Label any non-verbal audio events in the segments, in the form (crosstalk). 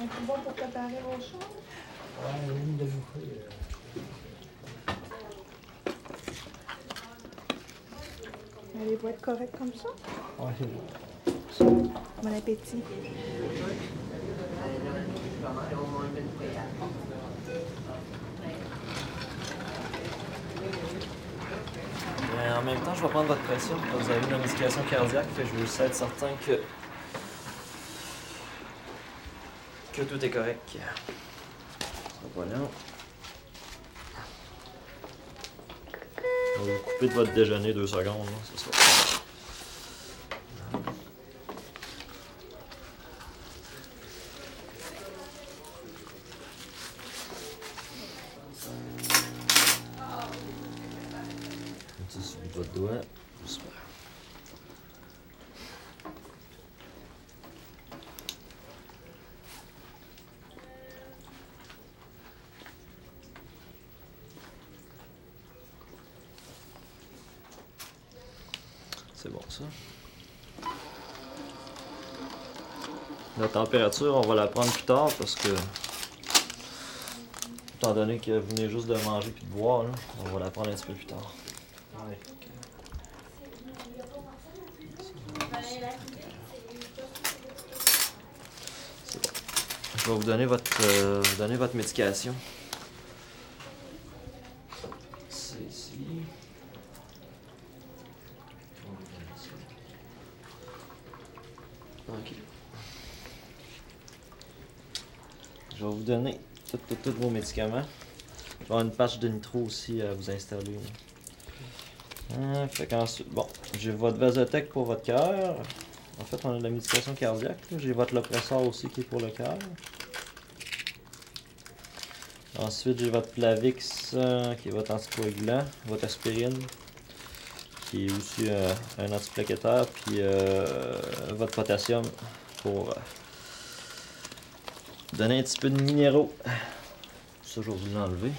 Un peu bon pour préparer vos choses? Ouais, une de vous. Allez, vous être correct comme ça? Ouais, c'est bon. Bon appétit. Mais en même temps, je vais prendre votre pression. parce que Vous avez une indication cardiaque, fait je veux juste être certain que. Que tout est correct. Voilà. Vous couper de votre déjeuner deux secondes, là, ce sera. Votre doigt. Super. C'est bon ça. La température, on va la prendre plus tard parce que étant donné que vous venez juste de manger puis de boire, on va la prendre un petit peu plus tard. Ouais. C'est bon. Je vais vous donner votre, euh, vous donner votre médication. C'est ici. On va vous donner ça. Je vais vous donner tous vos médicaments. Je vais avoir une patch de nitro aussi à vous installer. Hein, fait qu'ensuite, bon, j'ai votre vasotec pour votre cœur. En fait, on a de la médication cardiaque. J'ai votre lopressor aussi qui est pour le cœur. Ensuite, j'ai votre Plavix euh, qui est votre anticoagulant, votre aspirine qui est aussi euh, un antiplaquettaire, puis euh, votre potassium pour euh, donner un petit peu de minéraux. Ça, je vais vous l'enlever.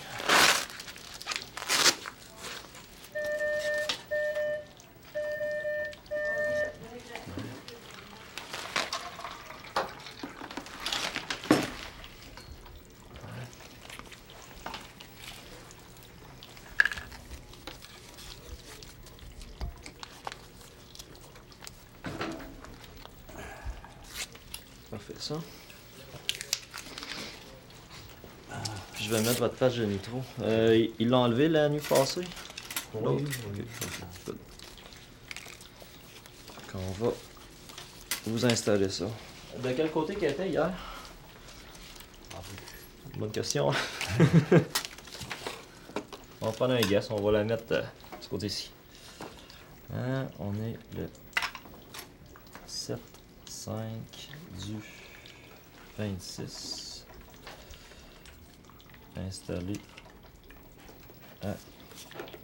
Parfait, ça. Puis je vais mettre votre patch de nitro. Euh, il- il l'a enlevé la nuit passée? Oui. Fait qu'on va vous installer ça. De quel côté qu'elle était hier? Bonne question. (laughs) on va prendre un guess, on va la mettre euh, de ce côté-ci. Hein, on est le 7, 5 du 26. Installé à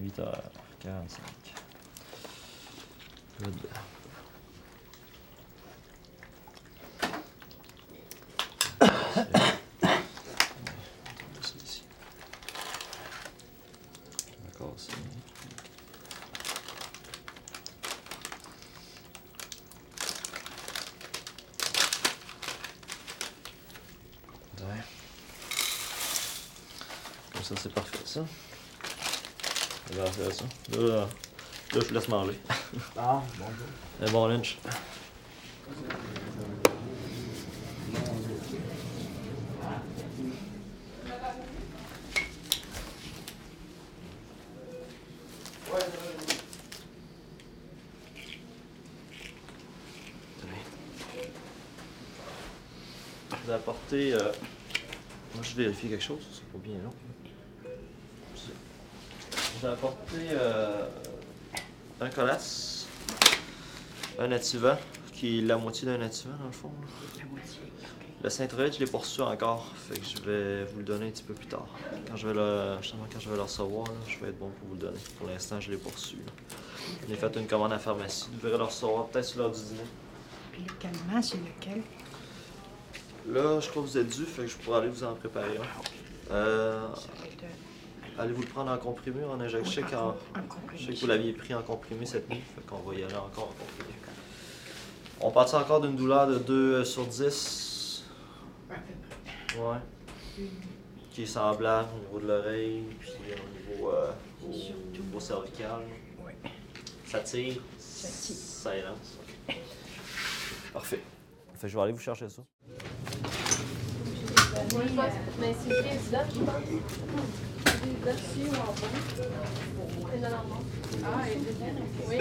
8h45. Good. D'accord, c'est. Ouais. Comme ça, c'est parfait, ça. Faire ça. Là, là, je laisse manger. (laughs) Ah, bonjour. Un bon lunch. Vous ai apporté. euh, Moi, je vérifie quelque chose, c'est pas bien long. Je vous ai apporté euh, un colasse, un ativant, qui est la moitié d'un ativant dans le fond. La moitié. Le Saint-Troël, je l'ai reçu encore, fait que je vais vous le donner un petit peu plus tard. Quand je vais le, justement, quand je vais le recevoir, là, je vais être bon pour vous le donner. Pour l'instant, je l'ai là. J'ai fait une commande à la pharmacie. Vous verrez le recevoir peut-être sur l'heure du dîner. Puis le calmant, c'est lequel? Là, je crois que vous êtes dû, fait que je pourrais aller vous en préparer un. Euh, Celui de... Allez-vous le prendre en comprimé ou en injection? Je sais Oui, qu'en- en je comprimé. sais que vous l'aviez pris en comprimé cette nuit, fait qu'on va y aller encore en comprimé. On partit encore d'une douleur de 2 sur 10. Ouais. Qui est semblable au niveau de l'oreille, puis au niveau, euh, au niveau cervical. Ouais. Ça tire? Ça élance. Parfait. Fait que je vais aller vous chercher ça. Oui, je pense. Mais c'est président, je pense. Ah, Oui.